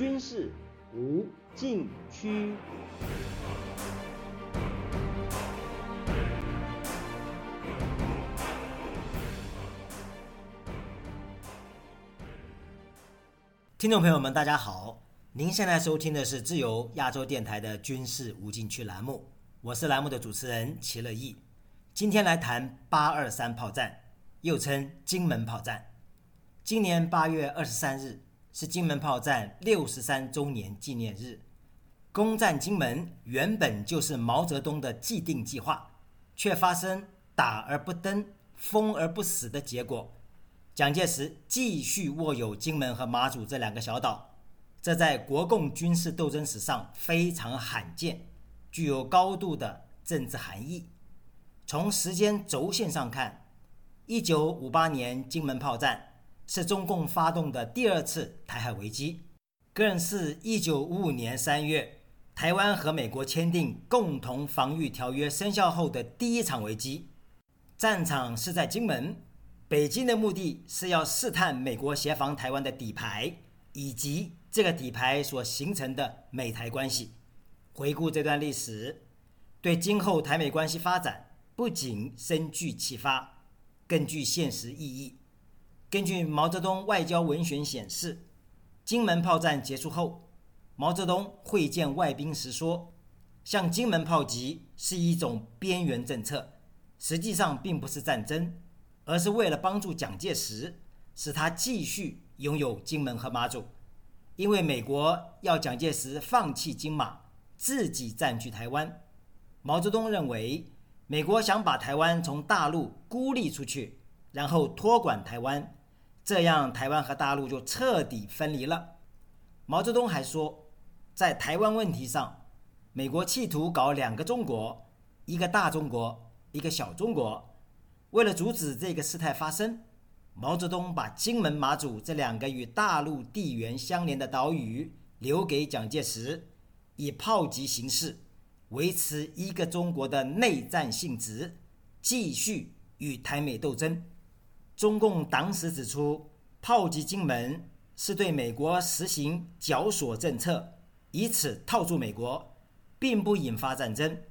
军事无禁区。听众朋友们，大家好，您现在收听的是自由亚洲电台的军事无禁区栏目，我是栏目的主持人齐乐意。今天来谈八二三炮战，又称金门炮战。今年八月二十三日。是金门炮战六十三周年纪念日，攻占金门原本就是毛泽东的既定计划，却发生打而不登、封而不死的结果。蒋介石继续握有金门和马祖这两个小岛，这在国共军事斗争史上非常罕见，具有高度的政治含义。从时间轴线上看，一九五八年金门炮战。是中共发动的第二次台海危机，更是一九五五年三月台湾和美国签订共同防御条约生效后的第一场危机。战场是在金门，北京的目的是要试探美国协防台湾的底牌，以及这个底牌所形成的美台关系。回顾这段历史，对今后台美关系发展不仅深具启发，更具现实意义。根据毛泽东外交文选显示，金门炮战结束后，毛泽东会见外宾时说：“向金门炮击是一种边缘政策，实际上并不是战争，而是为了帮助蒋介石，使他继续拥有金门和马祖。因为美国要蒋介石放弃金马，自己占据台湾。毛泽东认为，美国想把台湾从大陆孤立出去，然后托管台湾。”这样，台湾和大陆就彻底分离了。毛泽东还说，在台湾问题上，美国企图搞两个中国，一个大中国，一个小中国。为了阻止这个事态发生，毛泽东把金门、马祖这两个与大陆地缘相连的岛屿留给蒋介石，以炮击形式维持一个中国的内战性质，继续与台美斗争。中共党史指出，炮击金门是对美国实行绞索政策，以此套住美国，并不引发战争。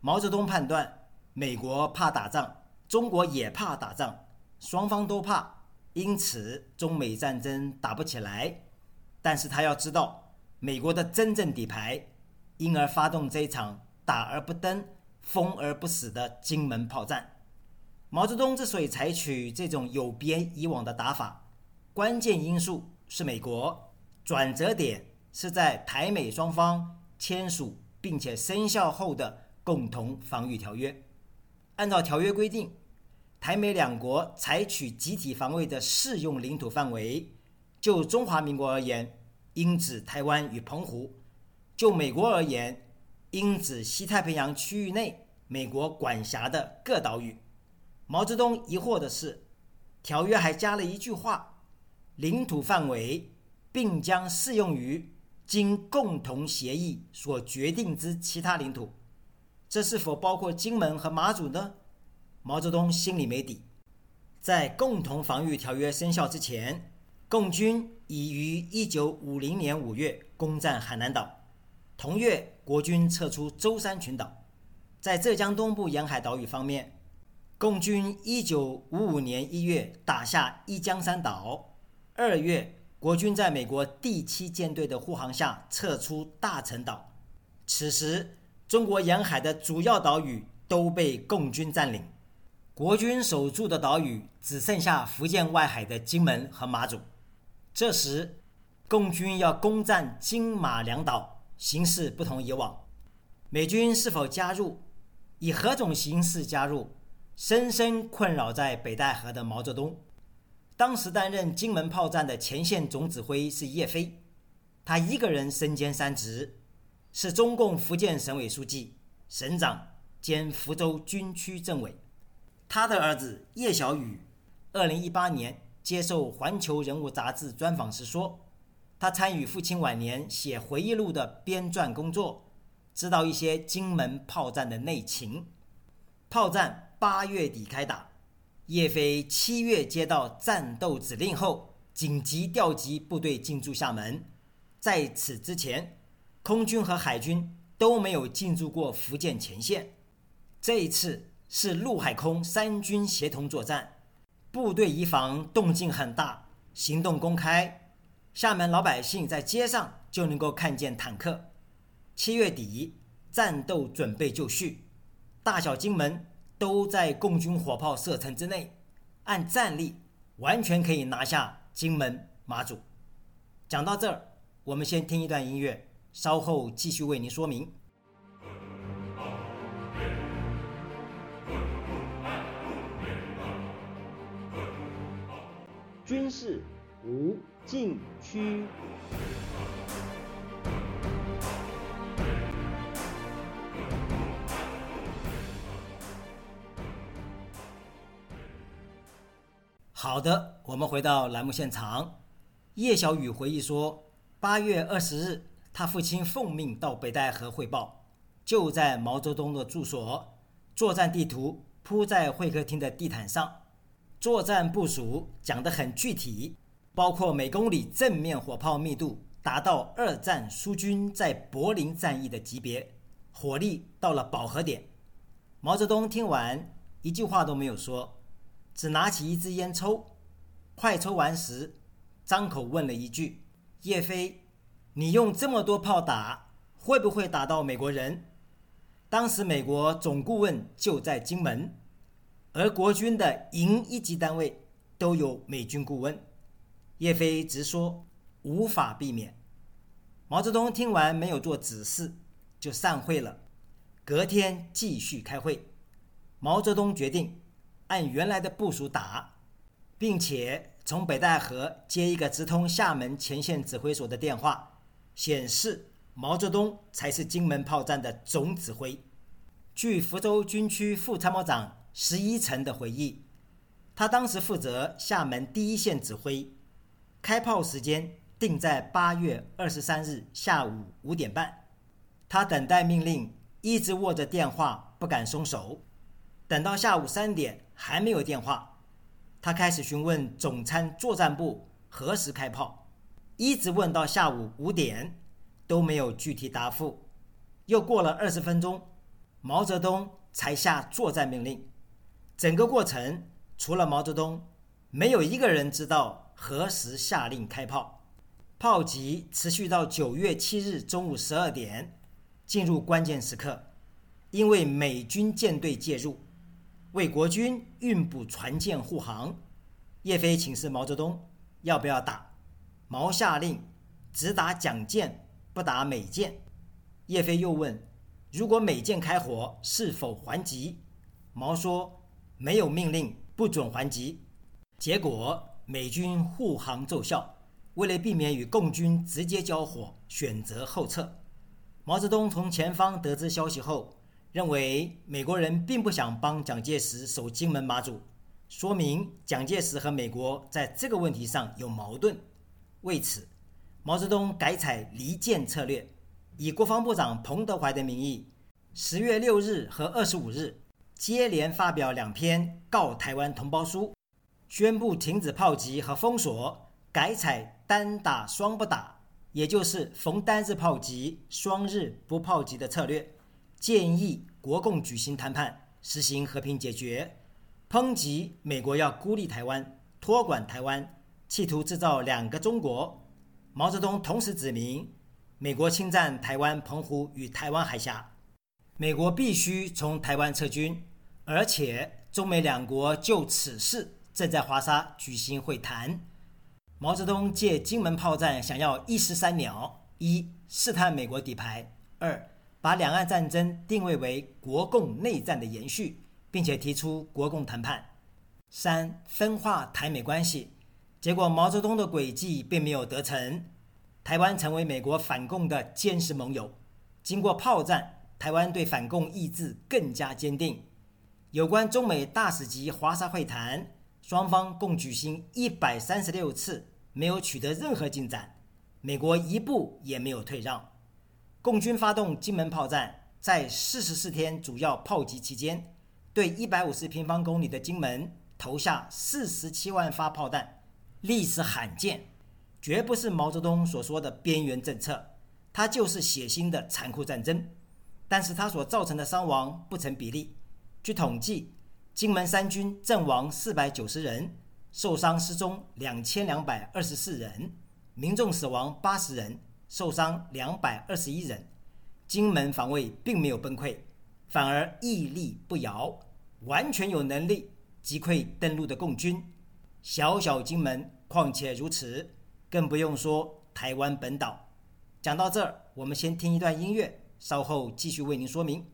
毛泽东判断，美国怕打仗，中国也怕打仗，双方都怕，因此中美战争打不起来。但是他要知道美国的真正底牌，因而发动这一场打而不登、封而不死的金门炮战。毛泽东之所以采取这种有别以往的打法，关键因素是美国，转折点是在台美双方签署并且生效后的共同防御条约。按照条约规定，台美两国采取集体防卫的适用领土范围，就中华民国而言，应指台湾与澎湖；就美国而言，应指西太平洋区域内美国管辖的各岛屿。毛泽东疑惑的是，条约还加了一句话：“领土范围并将适用于经共同协议所决定之其他领土。”这是否包括金门和马祖呢？毛泽东心里没底。在共同防御条约生效之前，共军已于1950年5月攻占海南岛，同月国军撤出舟山群岛。在浙江东部沿海岛屿方面，共军一九五五年一月打下一江山岛，二月国军在美国第七舰队的护航下撤出大陈岛。此时，中国沿海的主要岛屿都被共军占领，国军守住的岛屿只剩下福建外海的金门和马祖。这时，共军要攻占金马两岛，形势不同以往。美军是否加入？以何种形式加入？深深困扰在北戴河的毛泽东，当时担任金门炮战的前线总指挥是叶飞，他一个人身兼三职，是中共福建省委书记、省长兼福州军区政委。他的儿子叶小雨，二零一八年接受《环球人物》杂志专访时说，他参与父亲晚年写回忆录的编撰工作，知道一些金门炮战的内情，炮战。八月底开打，叶飞七月接到战斗指令后，紧急调集部队进驻厦门。在此之前，空军和海军都没有进驻过福建前线。这一次是陆海空三军协同作战，部队移防动静很大，行动公开，厦门老百姓在街上就能够看见坦克。七月底，战斗准备就绪，大小金门都在共军火炮射程之内，按战力完全可以拿下金门、马祖。讲到这儿。我们先听一段音乐，稍后继续为您说明。军事无禁区。好的，我们回到栏目现场。叶小雨回忆说。八月二十日，他父亲奉命到北戴河汇报，就在毛泽东的住所。作战地图铺在会客厅的地毯上，作战部署讲得很具体，包括每公里正面火炮密度达到二战苏军在柏林战役的级别，火力到了饱和点。毛泽东听完，一句话都没有说，只拿起一支烟抽。快抽完时，张口问了一句。叶飞，你用这么多炮打，会不会打到美国人？当时美国总顾问就在金门，而国军的营一级单位都有美军顾问。叶飞直说无法避免。毛泽东听完没有做指示，就散会了。隔天继续开会，毛泽东决定按原来的部署打，并且。从北戴河接一个直通厦门前线指挥所的电话，显示毛泽东才是金门炮战的总指挥。据福州军区副参谋长石一成的回忆，他当时负责厦门第一线指挥，开炮时间定在八月二十三日下午五点半。他等待命令，一直握着电话不敢松手，等到下午三点还没有电话。他开始询问总参作战部何时开炮，一直问到下午五点，都没有具体答复。又过了二十分钟，毛泽东才下作战命令。整个过程除了毛泽东，没有一个人知道何时下令开炮。炮击持续到九月七日中午十二点，进入关键时刻，因为美军舰队介入。为国军运补船舰护航，叶飞请示毛泽东要不要打。毛下令只打蒋舰，不打美舰。叶飞又问，如果美舰开火，是否还击？毛说没有命令，不准还击。结果美军护航奏效，为了避免与共军直接交火，选择后撤。毛泽东从前方得知消息后。认为美国人并不想帮蒋介石守金门马祖，说明蒋介石和美国在这个问题上有矛盾。为此，毛泽东改采离间策略，以国防部长彭德怀的名义，十月六日和二十五日接连发表两篇告台湾同胞书，宣布停止炮击和封锁，改采单打双不打，也就是逢单日炮击、双日不炮击的策略。建议国共举行谈判，实行和平解决，抨击美国要孤立台湾、托管台湾，企图制造两个中国。毛泽东同时指明，美国侵占台湾、澎湖与台湾海峡，美国必须从台湾撤军，而且中美两国就此事正在华沙举行会谈。毛泽东借金门炮战想要一石三鸟：一试探美国底牌；二。把两岸战争定位为国共内战的延续，并且提出国共谈判；三分化台美关系，结果毛泽东的诡计并没有得逞，台湾成为美国反共的坚实盟友。经过炮战，台湾对反共意志更加坚定。有关中美大使级华沙会谈，双方共举行一百三十六次，没有取得任何进展，美国一步也没有退让。共军发动金门炮战，在四十四天主要炮击期间，对一百五十平方公里的金门投下四十七万发炮弹，历史罕见。绝不是毛泽东所说的边缘政策，它就是血腥的残酷战争。但是它所造成的伤亡不成比例。据统计，金门三军阵亡四百九十人，受伤失踪两千两百二十四人，民众死亡八十人，受伤两百二十一人。金门防卫并没有崩溃，反而屹立不摇，完全有能力击溃登陆的共军。小小金门况且如此，更不用说台湾本岛。讲到这儿，我们先听一段音乐。稍后继续为您说明。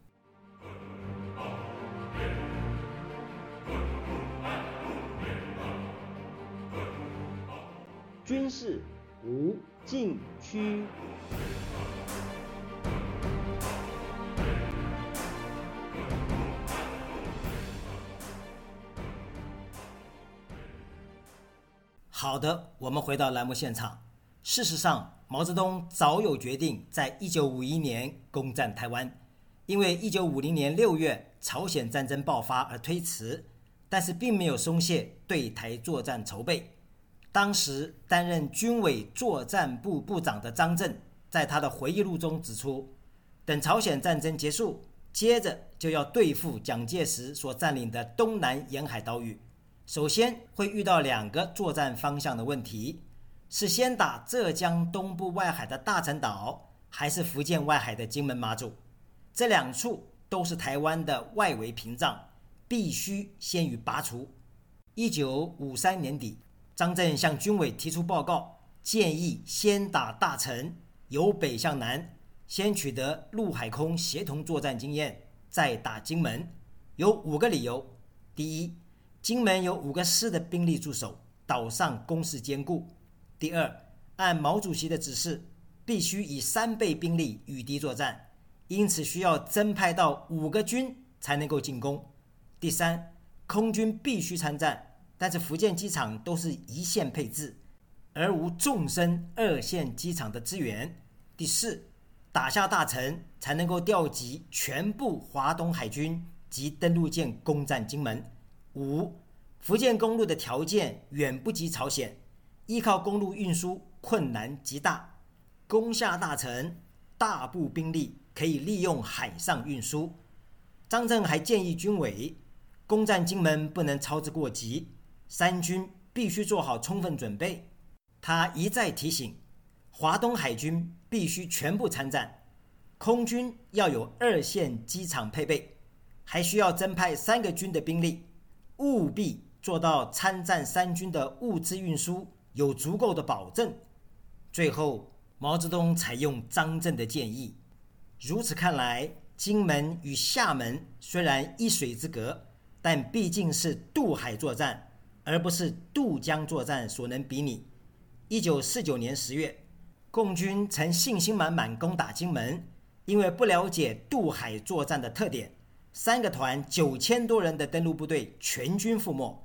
军事无禁区。好的，我们回到栏目现场。事实上，毛泽东早有决定，在一九五一年攻占台湾，因为一九五零年六月朝鲜战争爆发而推迟，但是并没有松懈对台作战筹备。当时担任军委作战部部长的张震，在他的回忆录中指出，等朝鲜战争结束，接着就要对付蒋介石所占领的东南沿海岛屿，首先会遇到两个作战方向的问题。是先打浙江东部外海的大陈岛，还是福建外海的金门马祖？这两处都是台湾的外围屏障，必须先予拔除。一九五三年底，张震向军委提出报告，建议先打大陈，由北向南，先取得陆海空协同作战经验，再打金门。有五个理由：第一，金门有五个师的兵力驻守，岛上工事坚固。第二，按毛主席的指示，必须以三倍兵力与敌作战，因此需要增派到五个军才能够进攻。第三，空军必须参战，但是福建机场都是一线配置，而无纵深二线机场的支援。第四，打下大城才能够调集全部华东海军及登陆舰攻占金门。五，福建公路的条件远不及朝鲜。依靠公路运输困难极大，攻下大城，大部兵力可以利用海上运输。张震还建议军委，攻占金门不能操之过急，三军必须做好充分准备。他一再提醒，华东海军必须全部参战，空军要有二线机场配备，还需要增派三个军的兵力，务必做到参战三军的物资运输。有足够的保证。最后，毛泽东采用张震的建议。如此看来，金门与厦门虽然一水之隔，但毕竟是渡海作战，而不是渡江作战所能比拟。一九四九年十月，共军曾信心满满攻打金门，因为不了解渡海作战的特点，三个团九千多人的登陆部队全军覆没。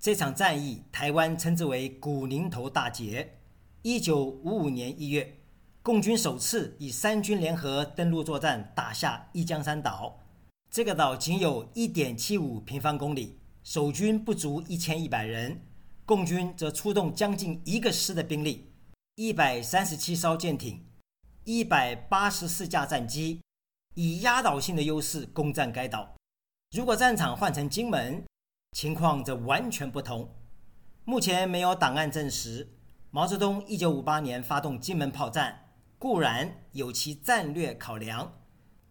这场战役，台湾称之为“古宁头大捷”。一九五五年一月，共军首次以三军联合登陆作战，打下一江山岛。这个岛仅有一点七五平方公里，守军不足一千一百人，共军则出动将近一个师的兵力，一百三十七艘舰艇，一百八十四架战机，以压倒性的优势攻占该岛。如果战场换成金门，情况则完全不同。目前没有档案证实，毛泽东1958年发动金门炮战固然有其战略考量，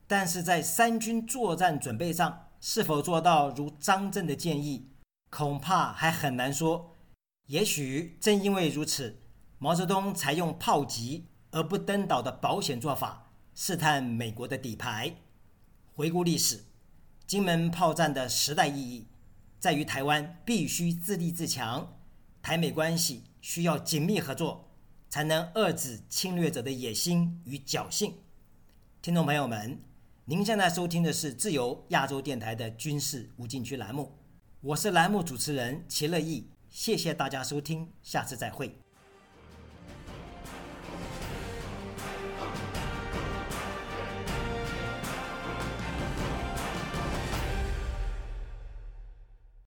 但是在三军作战准备上是否做到如张震的建议，恐怕还很难说。也许正因为如此，毛泽东采用炮击而不登岛的保险做法，试探美国的底牌。回顾历史，金门炮战的时代意义。在于台湾必须自立自强，台美关系需要紧密合作，才能遏制侵略者的野心与侥幸。听众朋友们，您现在收听的是自由亚洲电台的军事无禁区栏目，我是栏目主持人齐乐意，谢谢大家收听，下次再会。